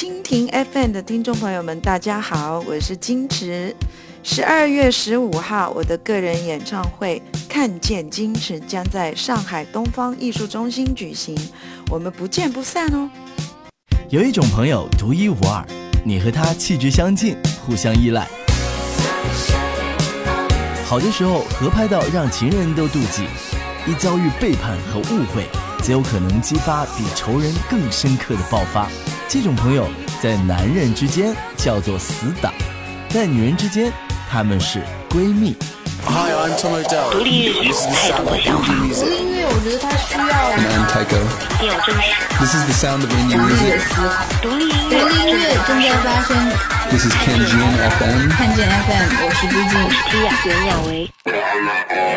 蜻蜓 FM 的听众朋友们，大家好，我是金池。十二月十五号，我的个人演唱会《看见金池》将在上海东方艺术中心举行，我们不见不散哦。有一种朋友独一无二，你和他气质相近，互相依赖。好的时候合拍到让情人都妒忌，一遭遇背叛和误会，则有可能激发比仇人更深刻的爆发。这种朋友在男人之间叫做死党，在女人之间。他们是闺蜜。Hi, I'm Tom Odell. 独立音乐有太多想法。独立音乐，我觉得它需要。I'm Tycho. 一定要真实。This is the sound of indie music. 独立音独立音乐正在发生。This is Ken Jean FM. 看见 FM，我是毕竟。迪亚袁娅维。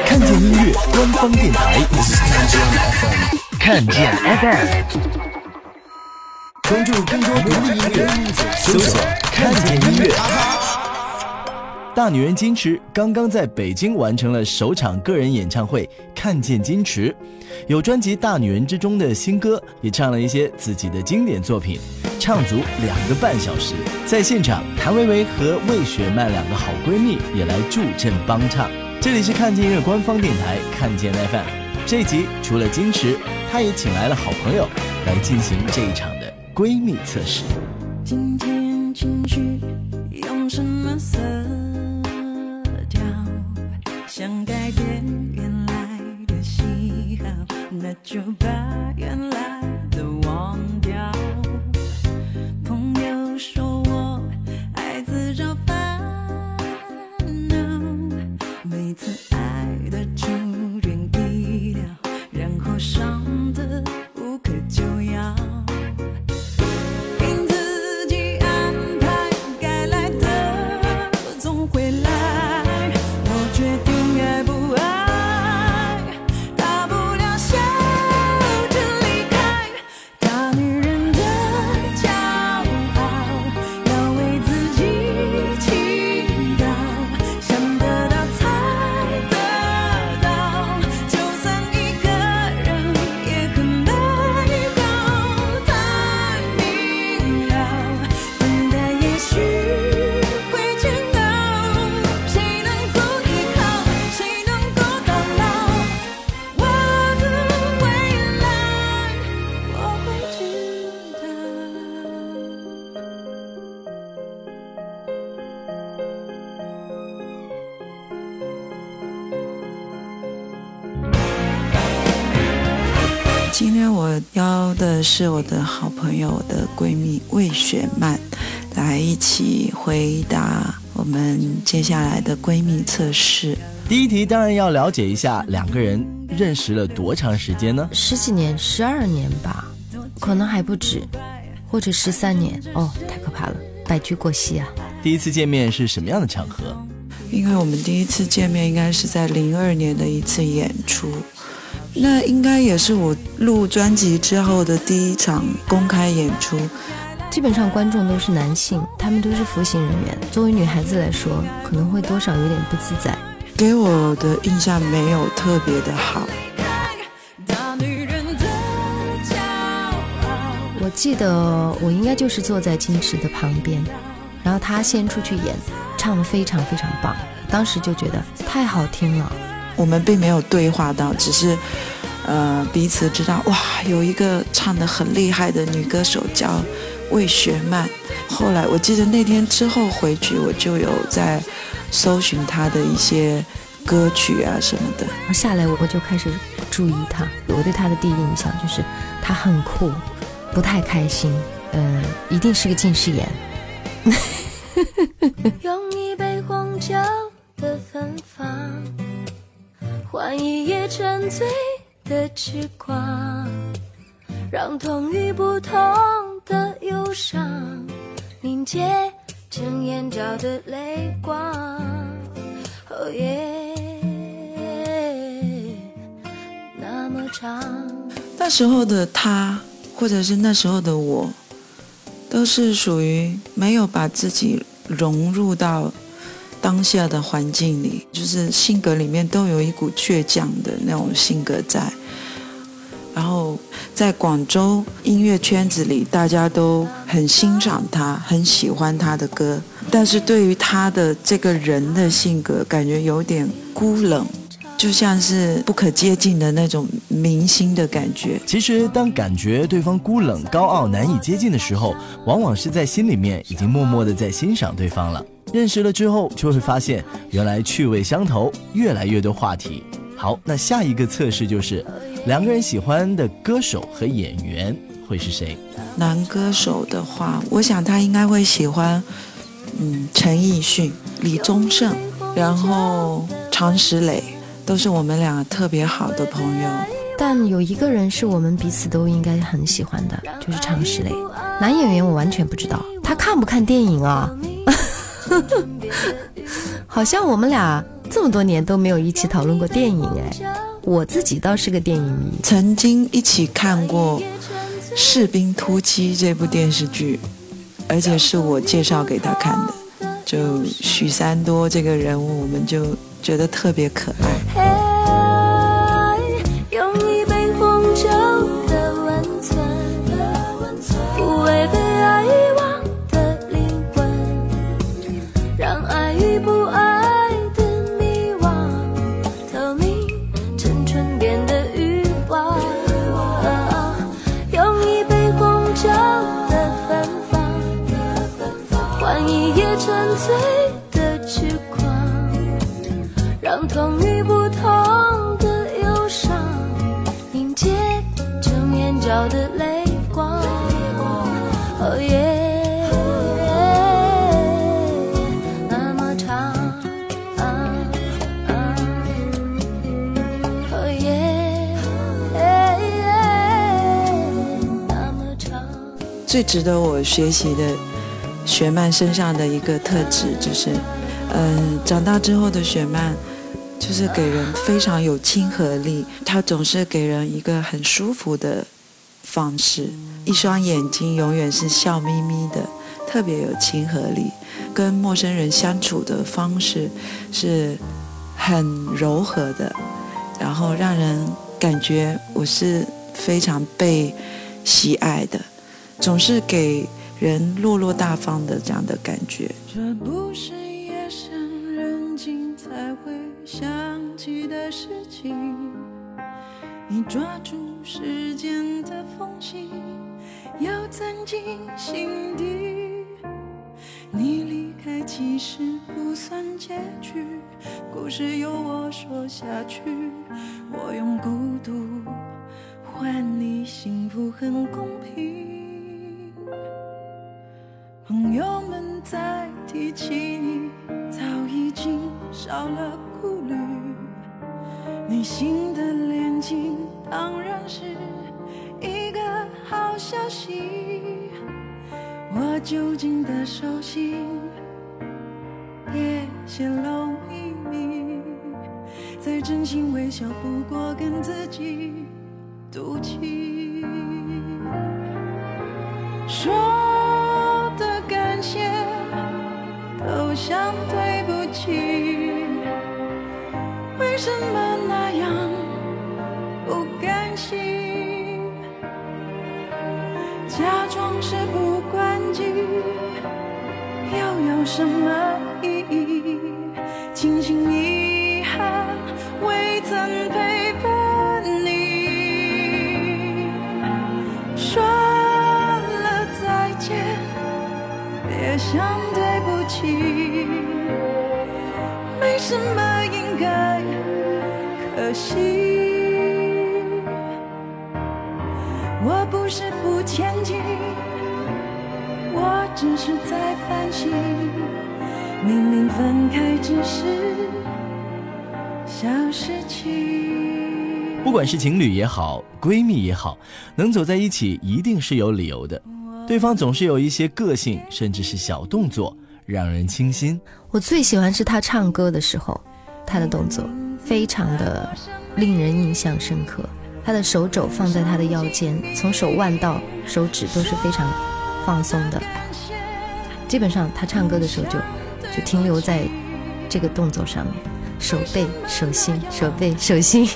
看见音乐官方电台。This is Ken Jean FM. 看见 FM。关注更多独立音乐，搜索“看见音乐”。大女人矜持刚刚在北京完成了首场个人演唱会《看见矜持》，有专辑《大女人》之中的新歌，也唱了一些自己的经典作品，唱足两个半小时。在现场，谭维维和魏雪曼两个好闺蜜也来助阵帮唱。这里是看见音乐官方电台《看见 FM》，这集除了矜持，她也请来了好朋友来进行这一场闺蜜测试。今天情绪用什么色调？想改变原来的喜好，那就把原来的忘掉。的是我的好朋友，我的闺蜜魏雪曼，来一起回答我们接下来的闺蜜测试。第一题当然要了解一下两个人认识了多长时间呢？十几年，十二年吧，可能还不止，或者十三年。哦，太可怕了，白驹过隙啊！第一次见面是什么样的场合？因为我们第一次见面应该是在零二年的一次演出，那应该也是我录专辑之后的第一场公开演出。基本上观众都是男性，他们都是服刑人员。作为女孩子来说，可能会多少有点不自在。给我的印象没有特别的好。我记得我应该就是坐在金池的旁边，然后他先出去演，唱的非常非常棒，当时就觉得太好听了。我们并没有对话到，只是呃彼此知道哇，有一个唱得很厉害的女歌手叫魏雪曼。后来我记得那天之后回去，我就有在搜寻她的一些歌曲啊什么的。然后下来我我就开始注意她，我对她的第一印象就是她很酷，不太开心，呃，一定是个近视眼。用一杯红酒的芬芳，换一夜沉醉的痴狂，让痛与不痛的忧伤凝结成眼角的泪光。哦耶，那么长。那时候的他，或者是那时候的我，都是属于没有把自己融入到当下的环境里，就是性格里面都有一股倔强的那种性格在。然后在广州音乐圈子里，大家都很欣赏他，很喜欢他的歌。但是对于他的这个人的性格，感觉有点孤冷，就像是不可接近的那种明星的感觉。其实，当感觉对方孤冷、高傲、难以接近的时候，往往是在心里面已经默默的在欣赏对方了。认识了之后，就会发现原来趣味相投，越来越多话题。好，那下一个测试就是两个人喜欢的歌手和演员会是谁？男歌手的话，我想他应该会喜欢，嗯，陈奕迅、李宗盛，然后常石磊，都是我们两个特别好的朋友。但有一个人是我们彼此都应该很喜欢的，就是常石磊。男演员我完全不知道，他看不看电影啊？好像我们俩这么多年都没有一起讨论过电影哎。我自己倒是个电影迷，曾经一起看过《士兵突击》这部电视剧，而且是我介绍给他看的。就许三多这个人物，我们就觉得特别可爱。最值得我学习的雪曼身上的一个特质，就是，嗯、长大之后的雪曼，就是给人非常有亲和力，她总是给人一个很舒服的方式，一双眼睛永远是笑眯眯的，特别有亲和力，跟陌生人相处的方式是很柔和的，然后让人感觉我是非常被喜爱的。总是给人落落大方的这样的感觉。这不是夜深人静才会想起的事情。你抓住时间的缝隙，要钻进心底。你离开其实不算结局，故事由我说下去。我用孤独换你幸福，很公平。朋友们在提起你，早已经少了顾虑。你新的恋情当然是一个好消息。我究竟的手心，别泄露秘密。再真心微笑，不过跟自己赌气。说都像对不起。为什么那样不甘心？假装是不关机，又有什么该可惜。我不是不前进，我只是在反省。明明分开只是小事情。不管是情侣也好，闺蜜也好，能走在一起一定是有理由的。对方总是有一些个性，甚至是小动作，让人倾心。我最喜欢是他唱歌的时候，他的动作非常的令人印象深刻。他的手肘放在他的腰间，从手腕到手指都是非常放松的。基本上他唱歌的时候就就停留在这个动作上面，手背手心，手背手心，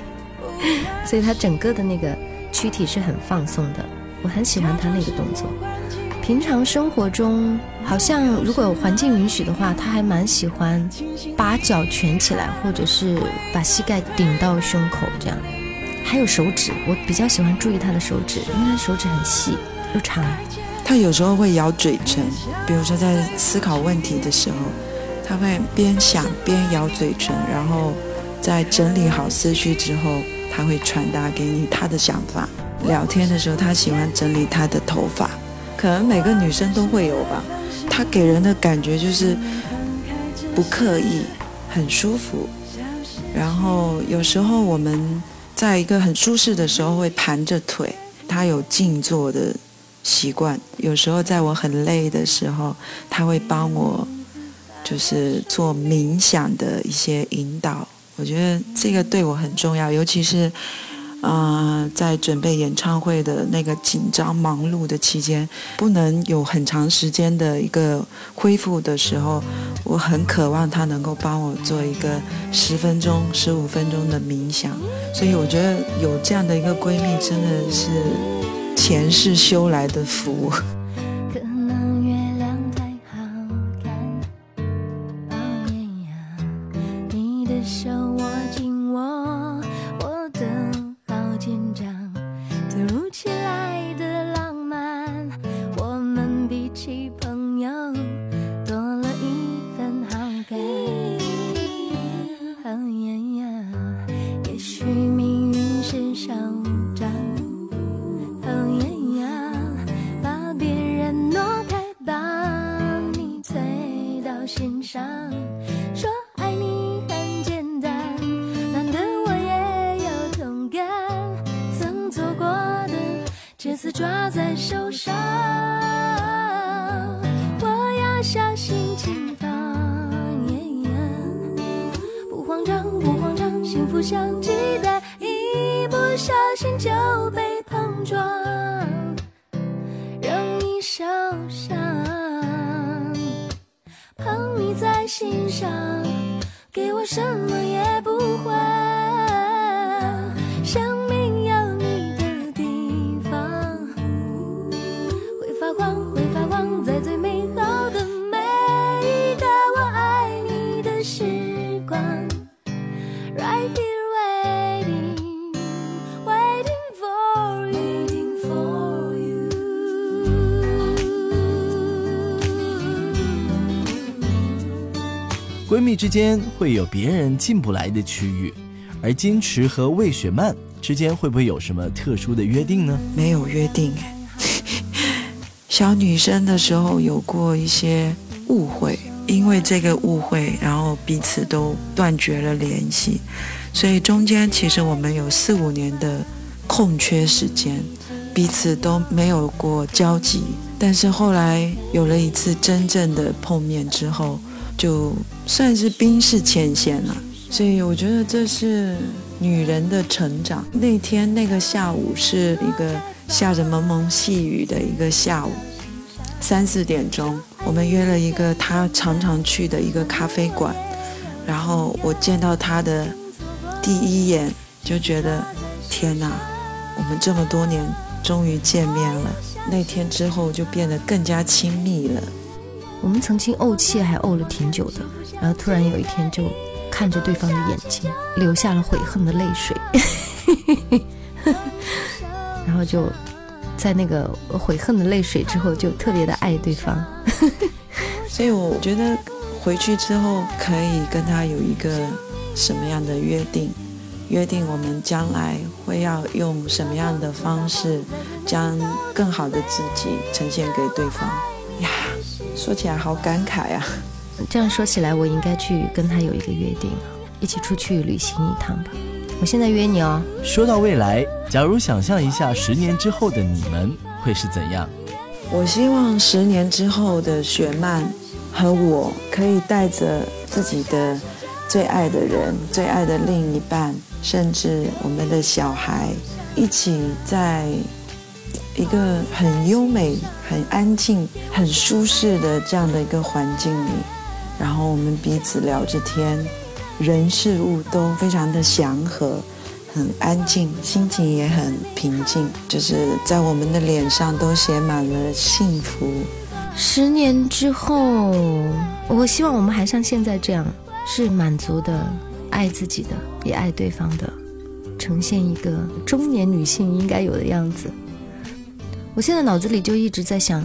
所以他整个的那个躯体是很放松的，我很喜欢他那个动作。平常生活中，好像如果环境允许的话，他还蛮喜欢把脚蜷起来，或者是把膝盖顶到胸口这样。还有手指，我比较喜欢注意他的手指，因为他手指很细又长。他有时候会咬嘴唇，比如说在思考问题的时候，他会边想边咬嘴唇，然后在整理好思绪之后，他会传达给你他的想法。聊天的时候，他喜欢整理他的头发，可能每个女生都会有吧。他给人的感觉就是不刻意，很舒服。然后有时候我们在一个很舒适的时候会盘着腿，他有静坐的习惯。有时候在我很累的时候，他会帮我就是做冥想的一些引导。我觉得这个对我很重要，尤其是、啊在准备演唱会的那个紧张忙碌的期间，不能有很长时间的一个恢复的时候，我很渴望他能够帮我做一个十分钟、十五分钟的冥想。所以我觉得有这样的一个闺蜜，真的是前世修来的福。抓在手上。我要小心轻放，耶呀不慌张，不慌张，幸福像鸡蛋，一不小心就被碰撞，容易受伤。捧你在心上，给我什么闺蜜之间会有别人进不来的区域，而金池和魏雪曼之间会不会有什么特殊的约定呢？没有约定哎。小女生的时候有过一些误会，因为这个误会，然后彼此都断绝了联系，所以中间其实我们有四五年的空缺时间，彼此都没有过交集。但是后来有了一次真正的碰面之后，就算是冰释前嫌了。所以我觉得这是女人的成长。那天那个下午是一个下着蒙蒙细雨的一个下午，三四点钟，我们约了一个他常常去的一个咖啡馆，然后我见到他的第一眼就觉得，天哪，我们这么多年终于见面了。那天之后就变得更加亲密了。我们曾经怄气还怄了挺久的，然后突然有一天就看着对方的眼睛，流下了悔恨的泪水，然后就在那个悔恨的泪水之后，就特别的爱对方。所以我觉得回去之后可以跟他有一个什么样的约定？约定我们将来会要用什么样的方式，将更好的自己呈现给对方。呀，说起来好感慨啊！这样说起来，我应该去跟他有一个约定，一起出去旅行一趟吧。我现在约你哦。说到未来，假如想象一下十年之后的你们会是怎样？我希望十年之后的雪曼和我可以带着自己的最爱的人、最爱的另一半，甚至我们的小孩，一起在一个很优美、很安静、很舒适的这样的一个环境里，然后我们彼此聊着天，人事物都非常的祥和，很安静，心情也很平静，就是在我们的脸上都写满了幸福。十年之后，我希望我们还像现在这样，是满足的，爱自己的，也爱对方的，呈现一个中年女性应该有的样子。我现在脑子里就一直在想，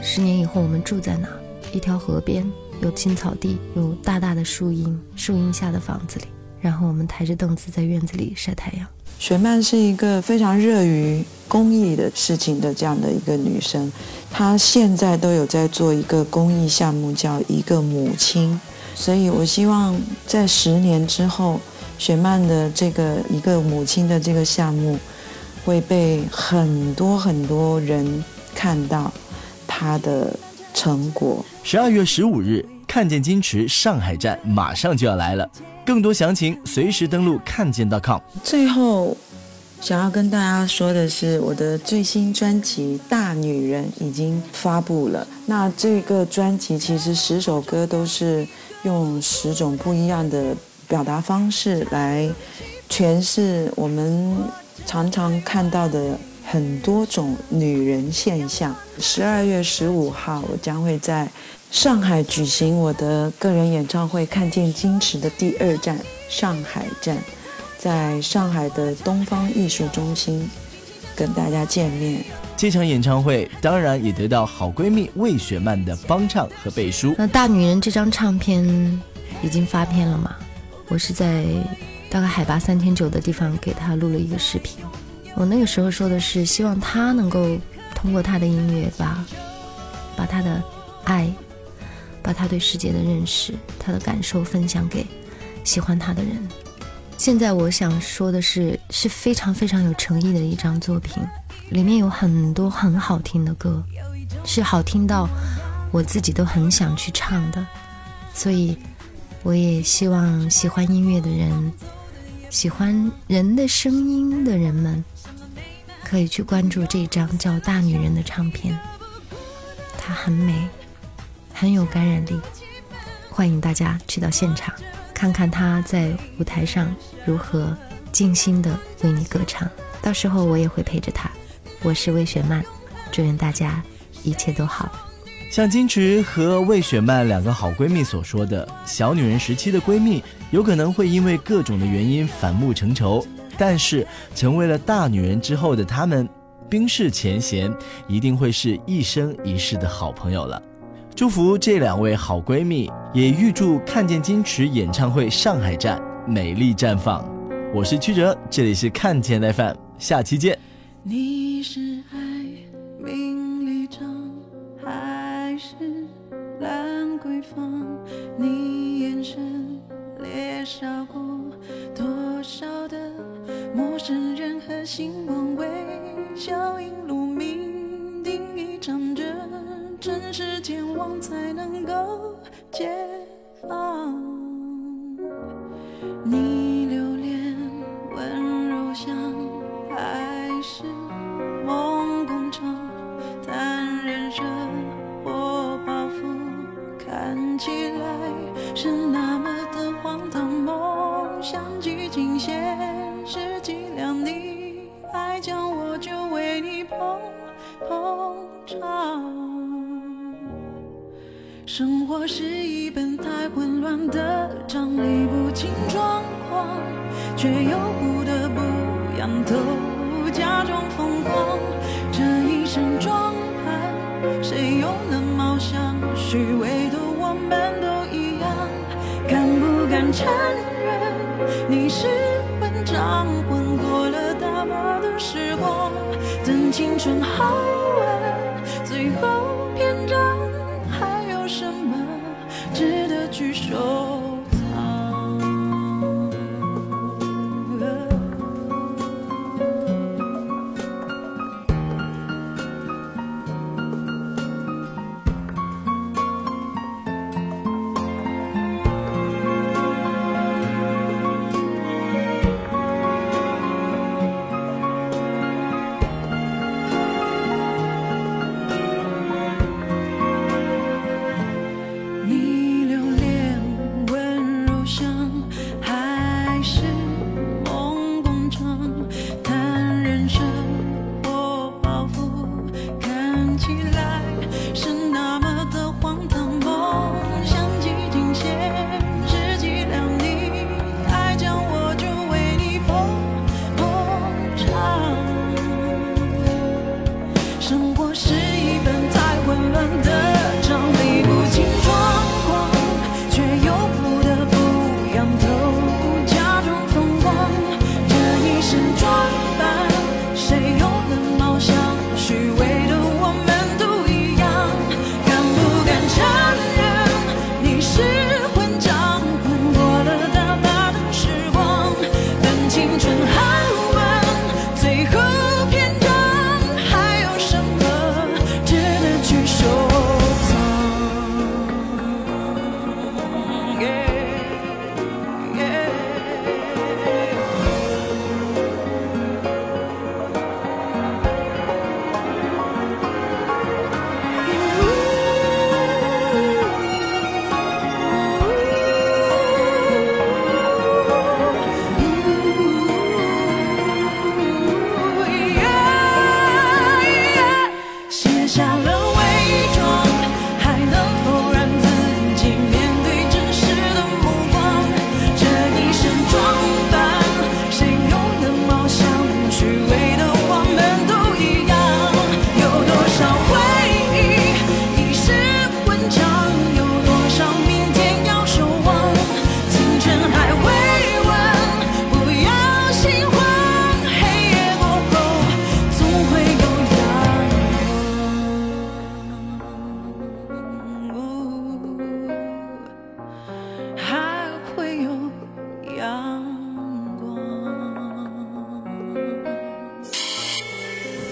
十年以后我们住在哪？一条河边，有青草地，有大大的树荫，树荫下的房子里，然后我们抬着凳子在院子里晒太阳。雪曼是一个非常热于公益的事情的这样的一个女生，她现在都有在做一个公益项目，叫一个母亲。所以我希望在十年之后，雪曼的这个一个母亲的这个项目会被很多很多人看到她的成果。十二月十五日，看见金池上海站马上就要来了，更多详情随时登录看见 .com。最后，想要跟大家说的是，我的最新专辑《大女人》已经发布了。那这个专辑其实十首歌都是用十种不一样的表达方式来诠释我们常常看到的很多种女人现象。十二月十五号，我将会在上海举行我的个人演唱会《看见矜持》的第二站——上海站。在上海的东方艺术中心跟大家见面。这场演唱会当然也得到好闺蜜魏雪曼的帮唱和背书。那《大女人》这张唱片已经发片了嘛？我是在大概海拔三千九的地方给她录了一个视频。我那个时候说的是，希望他能够通过他的音乐把把他的爱，把他对世界的认识、他的感受分享给喜欢他的人。现在我想说的是，是非常非常有诚意的一张作品，里面有很多很好听的歌，是好听到我自己都很想去唱的。所以，我也希望喜欢音乐的人，喜欢人的声音的人们，可以去关注这张叫《大女人》的唱片，它很美，很有感染力，欢迎大家去到现场。看看她在舞台上如何静心的为你歌唱，到时候我也会陪着他。我是魏雪曼，祝愿大家一切都好。像金池和魏雪曼两个好闺蜜所说的，小女人时期的闺蜜有可能会因为各种的原因反目成仇，但是成为了大女人之后的她们，冰释前嫌，一定会是一生一世的好朋友了。祝福这两位好闺蜜，也预祝看见金池演唱会上海站美丽绽放。我是曲哲，这里是看见 FM，下期见。你是桂坊？你眼神猎杀过多少的陌生人和星光微笑映路命，定一场这真实健忘才能够解放。等青春好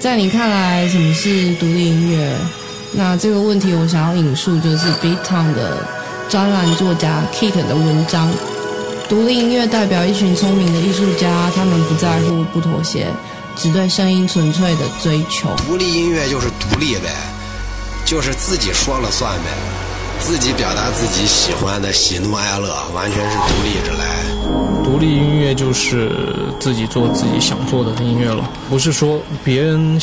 在你看来，什么是独立音乐？那这个问题，我想要引述就是 Beat Town 的专栏作家 Kit 的文章。独立音乐代表一群聪明的艺术家，他们不在乎，不妥协，只对声音纯粹的追求。独立音乐就是独立呗，就是自己说了算呗，自己表达自己喜欢的喜怒哀乐，完全是独立着来。独立音乐就是自己做自己想做的音乐了，不是说别人